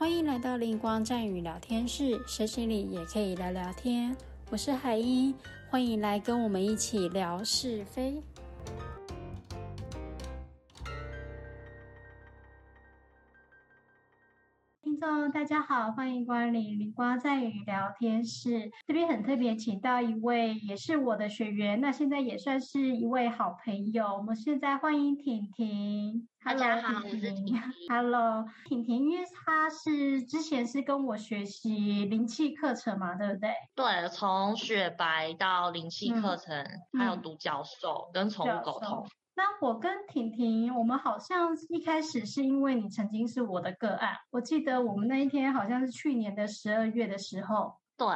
欢迎来到灵光战语聊天室，学习里也可以聊聊天。我是海英，欢迎来跟我们一起聊是非。大家好，欢迎光临灵光在语聊天室。这边很特别，请到一位也是我的学员，那现在也算是一位好朋友。我们现在欢迎婷婷。大家好，我是婷 婷。Hello，婷婷，因为她是之前是跟我学习灵气课程嘛，对不对？对，从雪白到灵气课程，还有独角兽跟宠物沟通。那我跟婷婷，我们好像一开始是因为你曾经是我的个案，我记得我们那一天好像是去年的十二月的时候。对，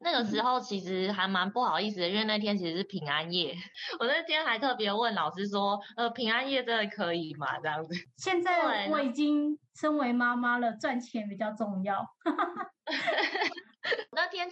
那个时候其实还蛮不好意思的，因为那天其实是平安夜，我那天还特别问老师说，呃，平安夜真的可以吗？这样子。现在我已经身为妈妈了，赚钱比较重要。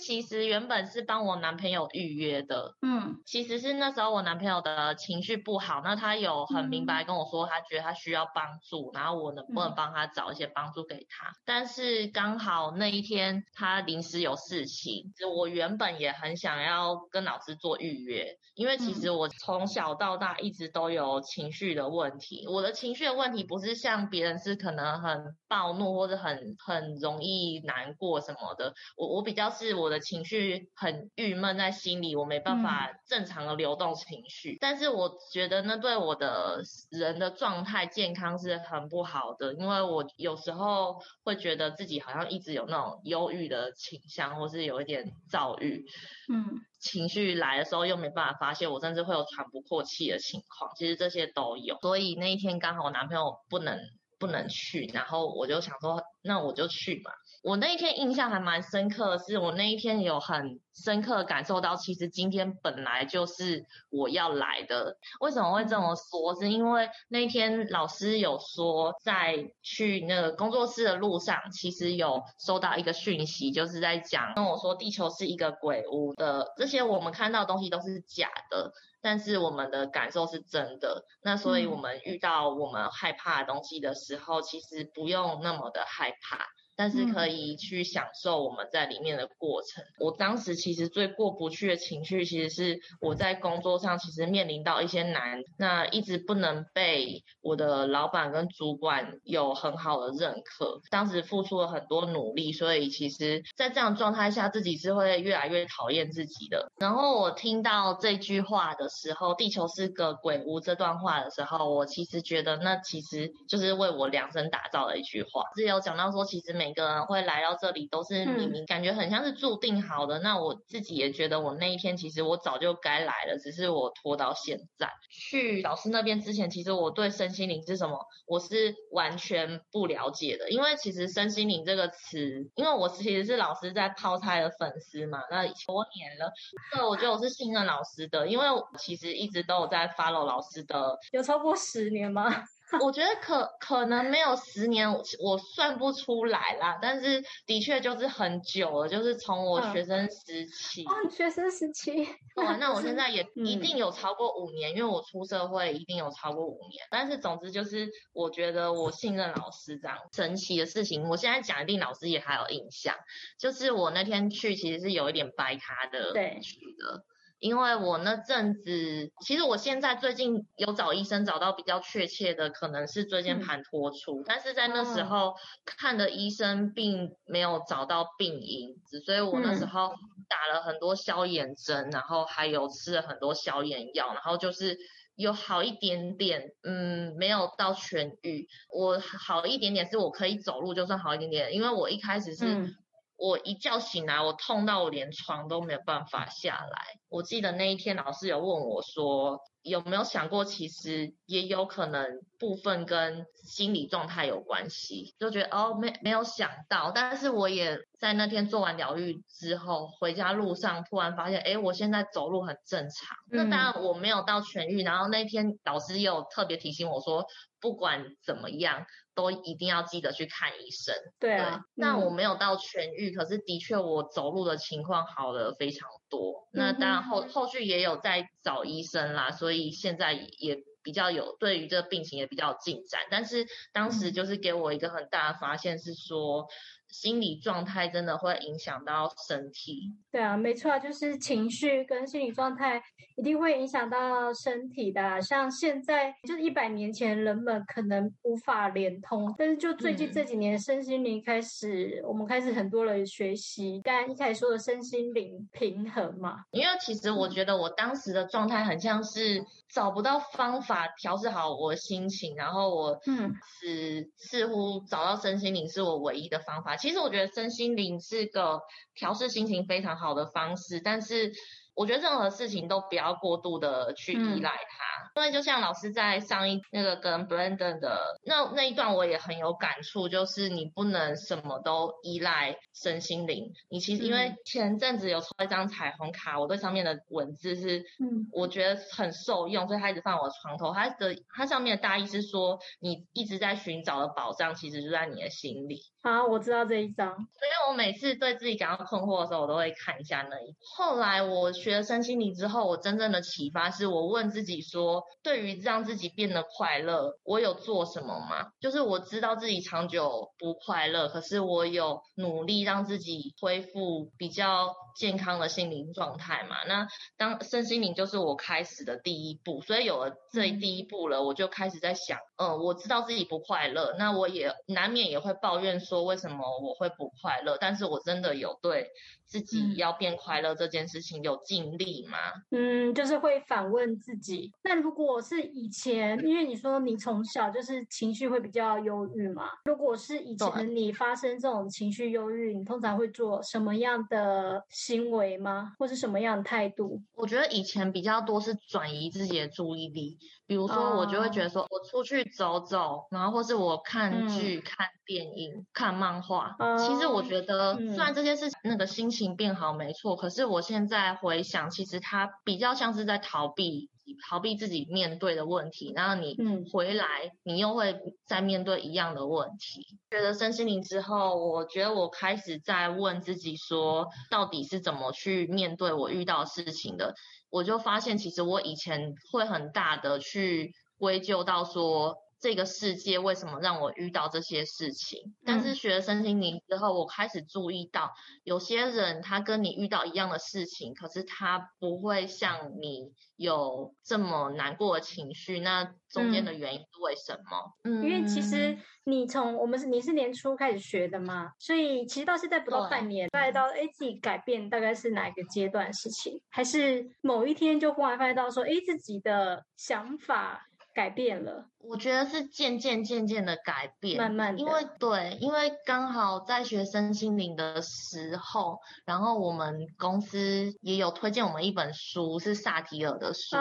其实原本是帮我男朋友预约的，嗯，其实是那时候我男朋友的情绪不好，那他有很明白跟我说，他觉得他需要帮助，然后我能不能帮他找一些帮助给他？但是刚好那一天他临时有事情，我原本也很想要跟老师做预约，因为其实我从小到大一直都有情绪的问题，我的情绪的问题不是像别人是可能很暴怒或者很很容易难过什么的，我我比较是我的。情绪很郁闷在心里，我没办法正常的流动情绪，但是我觉得那对我的人的状态健康是很不好的，因为我有时候会觉得自己好像一直有那种忧郁的倾向，或是有一点躁郁，嗯，情绪来的时候又没办法发泄，我甚至会有喘不过气的情况，其实这些都有，所以那一天刚好我男朋友不能不能去，然后我就想说，那我就去嘛。我那一天印象还蛮深刻的是，我那一天有很深刻感受到，其实今天本来就是我要来的。为什么会这么说？是因为那一天老师有说，在去那个工作室的路上，其实有收到一个讯息，就是在讲跟我说，地球是一个鬼屋的，这些我们看到东西都是假的，但是我们的感受是真的。那所以我们遇到我们害怕的东西的时候，其实不用那么的害怕。但是可以去享受我们在里面的过程。我当时其实最过不去的情绪，其实是我在工作上其实面临到一些难，那一直不能被我的老板跟主管有很好的认可。当时付出了很多努力，所以其实，在这样状态下，自己是会越来越讨厌自己的。然后我听到这句话的时候，“地球是个鬼屋”这段话的时候，我其实觉得那其实就是为我量身打造的一句话。是有讲到说，其实每每个人会来到这里都是明明感觉很像是注定好的。那我自己也觉得，我那一天其实我早就该来了，只是我拖到现在。去老师那边之前，其实我对身心灵是什么，我是完全不了解的。因为其实身心灵这个词，因为我其实是老师在泡菜的粉丝嘛，那多年了，对，我觉得我是信任老师的，因为其实一直都有在 follow 老师的，有超过十年吗？我觉得可可能没有十年，我算不出来啦。但是的确就是很久了，就是从我学生时期。哦，学生时期。对，那我现在也 一定有超过五年，因为我出社会一定有超过五年。但是总之就是，我觉得我信任老师这样神奇的事情，我现在讲一定老师也还有印象。就是我那天去其实是有一点掰咖的，对，去的。因为我那阵子，其实我现在最近有找医生找到比较确切的，可能是椎间盘脱出，但是在那时候看的医生并没有找到病因，所以我那时候打了很多消炎针，然后还有吃了很多消炎药，然后就是有好一点点，嗯，没有到痊愈。我好一点点是我可以走路就算好一点点，因为我一开始是。我一觉醒来，我痛到我连床都没有办法下来。我记得那一天老师有问我说，有没有想过，其实也有可能部分跟心理状态有关系。就觉得哦，没没有想到，但是我也在那天做完疗愈之后，回家路上突然发现，哎，我现在走路很正常。那当然我没有到痊愈。然后那天老师又特别提醒我说。不管怎么样，都一定要记得去看医生。对啊，那我没有到痊愈，可是的确我走路的情况好了非常多。那当然后后续也有在找医生啦，所以现在也比较有对于这个病情也比较进展。但是当时就是给我一个很大的发现是说。心理状态真的会影响到身体。对啊，没错，就是情绪跟心理状态一定会影响到身体的。像现在，就是一百年前人们可能无法连通，但是就最近这几年，身心灵开始，我们开始很多人学习。刚才一开始说的身心灵平衡嘛，因为其实我觉得我当时的状态很像是找不到方法调试好我的心情，然后我嗯，是似乎找到身心灵是我唯一的方法。其实我觉得身心灵是个调试心情非常好的方式，但是。我觉得任何事情都不要过度的去依赖它，因为就像老师在上一那个跟 Brandon 的那那一段，我也很有感触，就是你不能什么都依赖身心灵。你其实因为前阵子有抽一张彩虹卡，我对上面的文字是，嗯，我觉得很受用，所以它一直放我床头。它的它上面的大意是说，你一直在寻找的宝藏，其实就在你的心里。好，我知道这一张。所以我每次对自己感到困惑的时候，我都会看一下那一。后来我学了身心灵之后，我真正的启发是我问自己说，对于让自己变得快乐，我有做什么吗？就是我知道自己长久不快乐，可是我有努力让自己恢复比较。健康的心灵状态嘛，那当身心灵就是我开始的第一步，所以有了这第一步了，我就开始在想，嗯，我知道自己不快乐，那我也难免也会抱怨说为什么我会不快乐，但是我真的有对自己要变快乐这件事情有尽力吗？嗯，就是会反问自己。那如果是以前，因为你说你从小就是情绪会比较忧郁嘛，如果是以前你发生这种情绪忧郁，你通常会做什么样的？行为吗，或是什么样的态度？我觉得以前比较多是转移自己的注意力，比如说我就会觉得说，我出去走走，然后或是我看剧、看电影、看漫画。其实我觉得，虽然这些事情那个心情变好没错，可是我现在回想，其实它比较像是在逃避。逃避自己面对的问题，然后你回来，你又会再面对一样的问题。觉得身心灵之后，我觉得我开始在问自己说，到底是怎么去面对我遇到事情的？我就发现，其实我以前会很大的去归咎到说。这个世界为什么让我遇到这些事情？但是学了身心灵之后，我开始注意到，有些人他跟你遇到一样的事情，可是他不会像你有这么难过的情绪。那中间的原因是为什么？嗯，因为其实你从我们是你是年初开始学的嘛，所以其实到现在不到半年，大概到哎自己改变大概是哪一个阶段事情？还是某一天就忽然发现到说，哎自己的想法。改变了，我觉得是渐渐渐渐的改变，慢慢的，因为对，因为刚好在学身心灵的时候，然后我们公司也有推荐我们一本书，是萨提尔的书，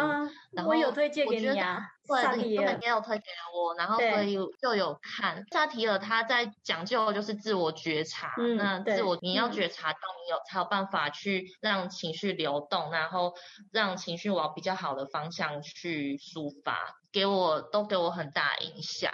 然后我有推荐给你啊。对，你也有推给我，然后所以就有看萨提尔他在讲究就是自我觉察，那自我你要觉察到你有才有办法去让情绪流动，然后让情绪往比较好的方向去抒发，给我都给我很大影响。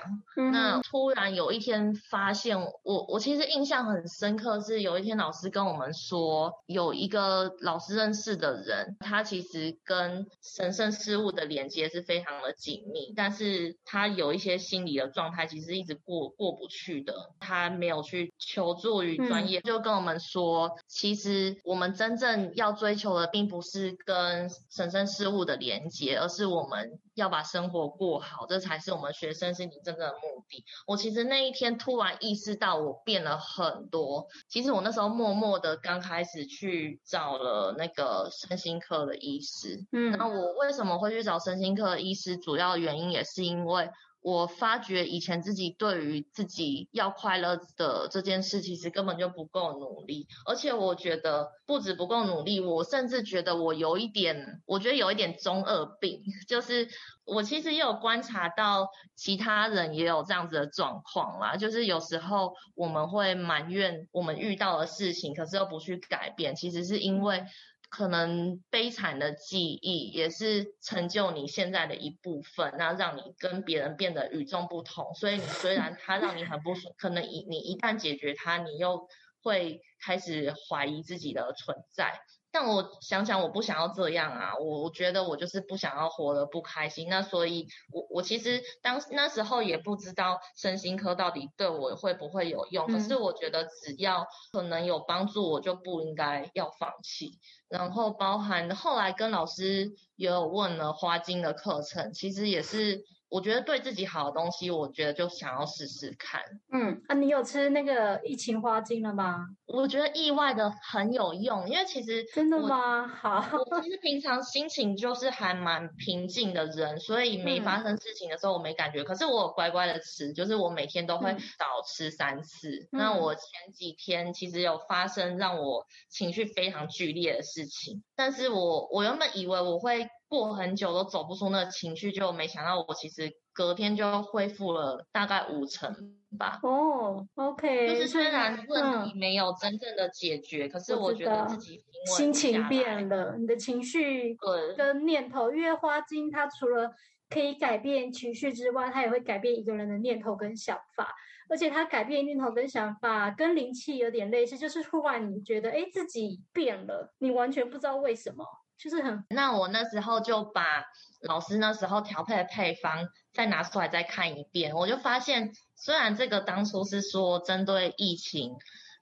那突然有一天发现，我我其实印象很深刻，是有一天老师跟我们说，有一个老师认识的人，他其实跟神圣事物的连接是非常的紧。但是他有一些心理的状态，其实一直过过不去的。他没有去求助于专业，就跟我们说，其实我们真正要追求的，并不是跟神圣事物的连接，而是我们要把生活过好，这才是我们学生心理真正的目的。我其实那一天突然意识到，我变了很多。其实我那时候默默的刚开始去找了那个身心科的医师。嗯，那我为什么会去找身心科的医师？主要原因也是因为我发觉以前自己对于自己要快乐的这件事，其实根本就不够努力。而且我觉得不止不够努力，我甚至觉得我有一点，我觉得有一点中二病，就是我其实也有观察到其他人也有这样子的状况啦。就是有时候我们会埋怨我们遇到的事情，可是又不去改变，其实是因为。可能悲惨的记忆也是成就你现在的一部分，那让你跟别人变得与众不同。所以你虽然 它让你很不爽，可能一你一旦解决它，你又会开始怀疑自己的存在。但我想想，我不想要这样啊，我我觉得我就是不想要活得不开心。那所以，我我其实当那时候也不知道身心科到底对我会不会有用，可是我觉得只要可能有帮助，我就不应该要放弃。然后包含后来跟老师也有问了花精的课程，其实也是。我觉得对自己好的东西，我觉得就想要试试看。嗯啊，你有吃那个疫情花精了吗？我觉得意外的很有用，因为其实真的吗？好，我其实平常心情就是还蛮平静的人，所以没发生事情的时候我没感觉。可是我乖乖的吃，就是我每天都会少吃三次。那我前几天其实有发生让我情绪非常剧烈的事情，但是我我原本以为我会。过很久都走不出那个情绪，就没想到我其实隔天就恢复了大概五成吧。哦，OK，就是虽然问题没有真正的解决，可是我觉得自己心情变了，你的情绪跟念头，因为花精它除了可以改变情绪之外，它也会改变一个人的念头跟想法，而且它改变念头跟想法跟灵气有点类似，就是突然你觉得哎自己变了，你完全不知道为什么。就是很，那我那时候就把老师那时候调配的配方再拿出来再看一遍，我就发现，虽然这个当初是说针对疫情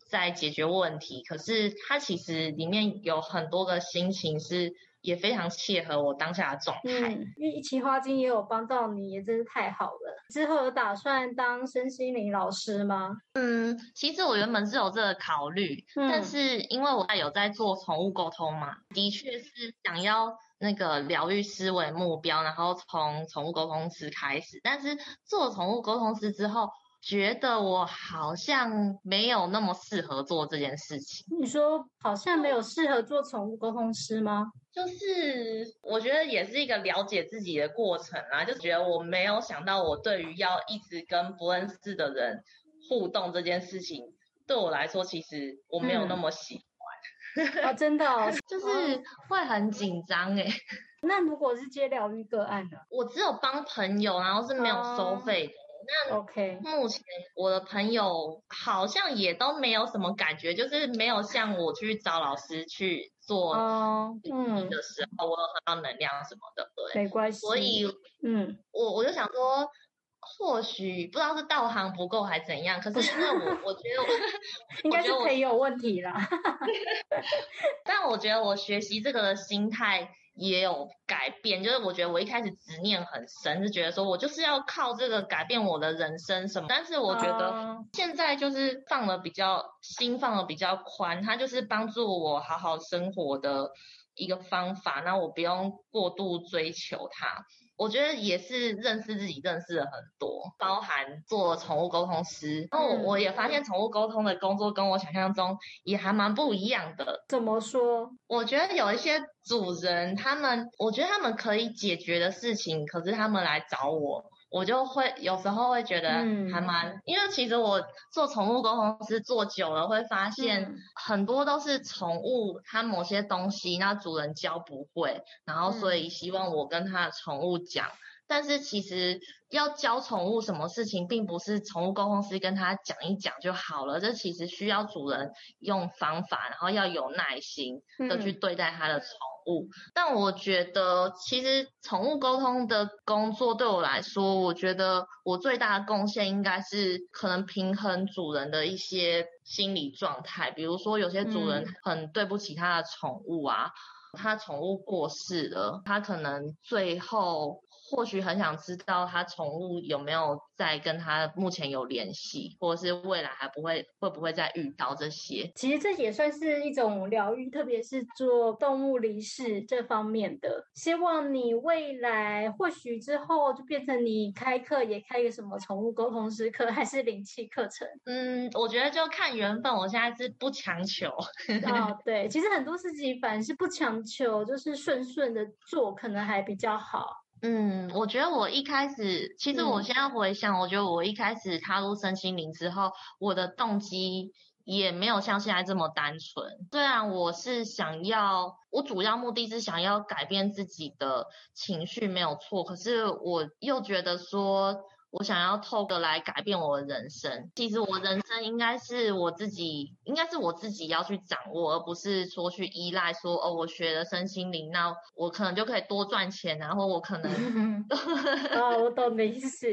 在解决问题，可是它其实里面有很多的心情是。也非常切合我当下的状态，嗯因为一期花精也有帮到你，也真是太好了。之后有打算当身心灵老师吗？嗯，其实我原本是有这个考虑，但是因为我有在做宠物沟通嘛，的确是想要那个疗愈师为目标，然后从宠物沟通师开始。但是做宠物沟通师之后，觉得我好像没有那么适合做这件事情。你说好像没有适合做宠物沟通师吗？就是我觉得也是一个了解自己的过程啊，就觉得我没有想到我对于要一直跟不认识的人互动这件事情，对我来说其实我没有那么喜欢。哦，真的，哦 就是会很紧张哎。那如果是接疗愈个案呢？我只有帮朋友，然后是没有收费的。那 OK，目前我的朋友好像也都没有什么感觉，就是没有像我去找老师去做嗯的时候，我有很到能量什么的，对，没关系。所以，嗯，我我就想说，或许不知道是道行不够还是怎样，可是因为我我觉得我 应该是可以有问题啦。但我觉得我学习这个的心态。也有改变，就是我觉得我一开始执念很深，就觉得说我就是要靠这个改变我的人生什么。但是我觉得现在就是放的比较心放的比较宽，它就是帮助我好好生活的一个方法。那我不用过度追求它。我觉得也是认识自己，认识了很多，包含做宠物沟通师。然后我也发现宠物沟通的工作跟我想象中也还蛮不一样的。怎么说？我觉得有一些主人，他们我觉得他们可以解决的事情，可是他们来找我。我就会有时候会觉得还蛮，因为其实我做宠物沟通师做久了，会发现很多都是宠物它某些东西，那主人教不会，然后所以希望我跟他的宠物讲。但是其实要教宠物什么事情，并不是宠物沟通师跟他讲一讲就好了，这其实需要主人用方法，然后要有耐心的去对待他的宠。物，但我觉得其实宠物沟通的工作对我来说，我觉得我最大的贡献应该是可能平衡主人的一些心理状态，比如说有些主人很对不起他的宠物啊，他宠物过世了，他可能最后。或许很想知道他宠物有没有在跟他目前有联系，或者是未来还不会会不会再遇到这些。其实这也算是一种疗愈，特别是做动物离世这方面的。希望你未来或许之后就变成你开课也开一个什么宠物沟通师课，还是灵气课程？嗯，我觉得就看缘分。我现在是不强求。哦，对，其实很多事情反而是不强求，就是顺顺的做，可能还比较好。嗯，我觉得我一开始，其实我现在回想，我觉得我一开始踏入身心灵之后，我的动机也没有像现在这么单纯。虽然我是想要，我主要目的是想要改变自己的情绪，没有错。可是我又觉得说，我想要透过来改变我的人生。其实我人生应该是我自己，应该是我自己要去掌握，而不是说去依赖说哦，我学了身心灵，那我可能就可以多赚钱，然后我可能。啊，我懂的意思。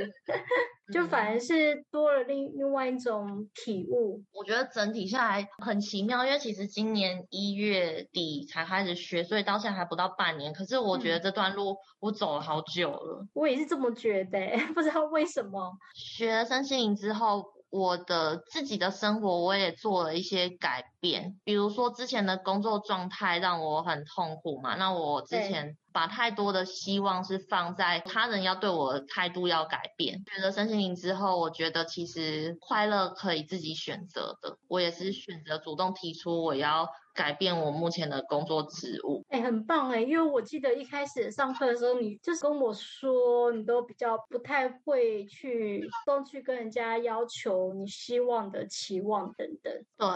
就反而是多了另另外一种体悟。我觉得整体下来很奇妙，因为其实今年一月底才开始学，所以到现在还不到半年。可是我觉得这段路我走了好久了。我也是这么觉得，不知道为什么。学了身心灵之后，我的自己的生活我也做了一些改变。比如说之前的工作状态让我很痛苦嘛，那我之前。把太多的希望是放在他人要对我的态度要改变。觉得身心灵之后，我觉得其实快乐可以自己选择的。我也是选择主动提出我要改变我目前的工作职务。哎，很棒哎！因为我记得一开始上课的时候，你就是跟我说，你都比较不太会去动去跟人家要求你希望的期望等等。对，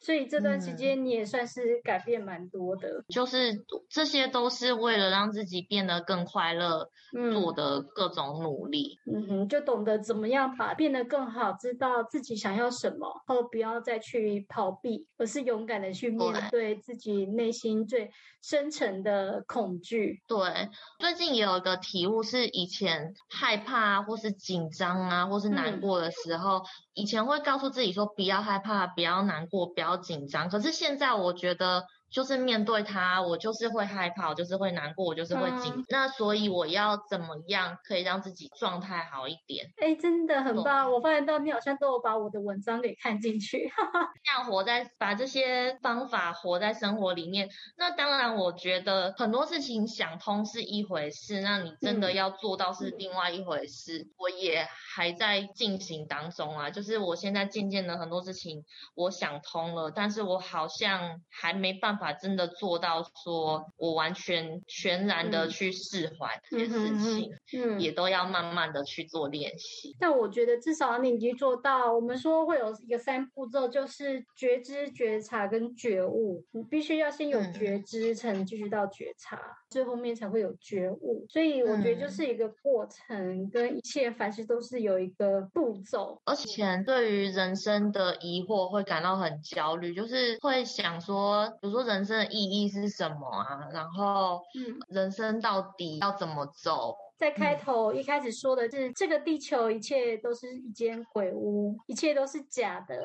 所以这段时间你也算是改变蛮多的。就是这些都是为了让。让自己变得更快乐，做的各种努力，嗯哼，就懂得怎么样把变得更好，知道自己想要什么，后不要再去逃避，而是勇敢的去面对自己内心最深层的恐惧。对，最近也有一个体悟是，以前害怕或是紧张啊，或是难过的时候，以前会告诉自己说不要害怕，不要难过，不要紧张。可是现在我觉得。就是面对他，我就是会害怕，我就是会难过，我就是会紧。那所以我要怎么样可以让自己状态好一点？哎，真的很棒！我发现到你好像都有把我的文章给看进去，这样活在把这些方法活在生活里面。那当然，我觉得很多事情想通是一回事，那你真的要做到是另外一回事。我也还在进行当中啊，就是我现在渐渐的很多事情我想通了，但是我好像还没办法。法真的做到，说我完全全然的去释怀这件事情，嗯，也都要慢慢的去做练习。但我觉得至少你已经做到。我们说会有一个三步骤，就是觉知、觉察跟觉悟。你必须要先有觉知，才能继续到觉察，最后面才会有觉悟。所以我觉得就是一个过程，跟一切凡事都是有一个步骤。而且对于人生的疑惑会感到很焦虑，就是会想说，比如说。人生的意义是什么啊？然后，嗯，人生到底要怎么走？在开头一开始说的是，这个地球一切都是一间鬼屋，一切都是假的，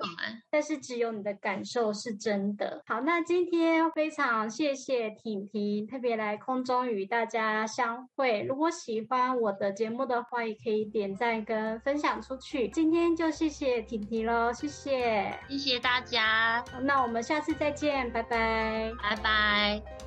但是只有你的感受是真的。好，那今天非常谢谢婷婷特别来空中与大家相会。如果喜欢我的节目的话，也可以点赞跟分享出去。今天就谢谢婷婷喽，谢谢，谢谢大家。那我们下次再见，拜拜，拜拜。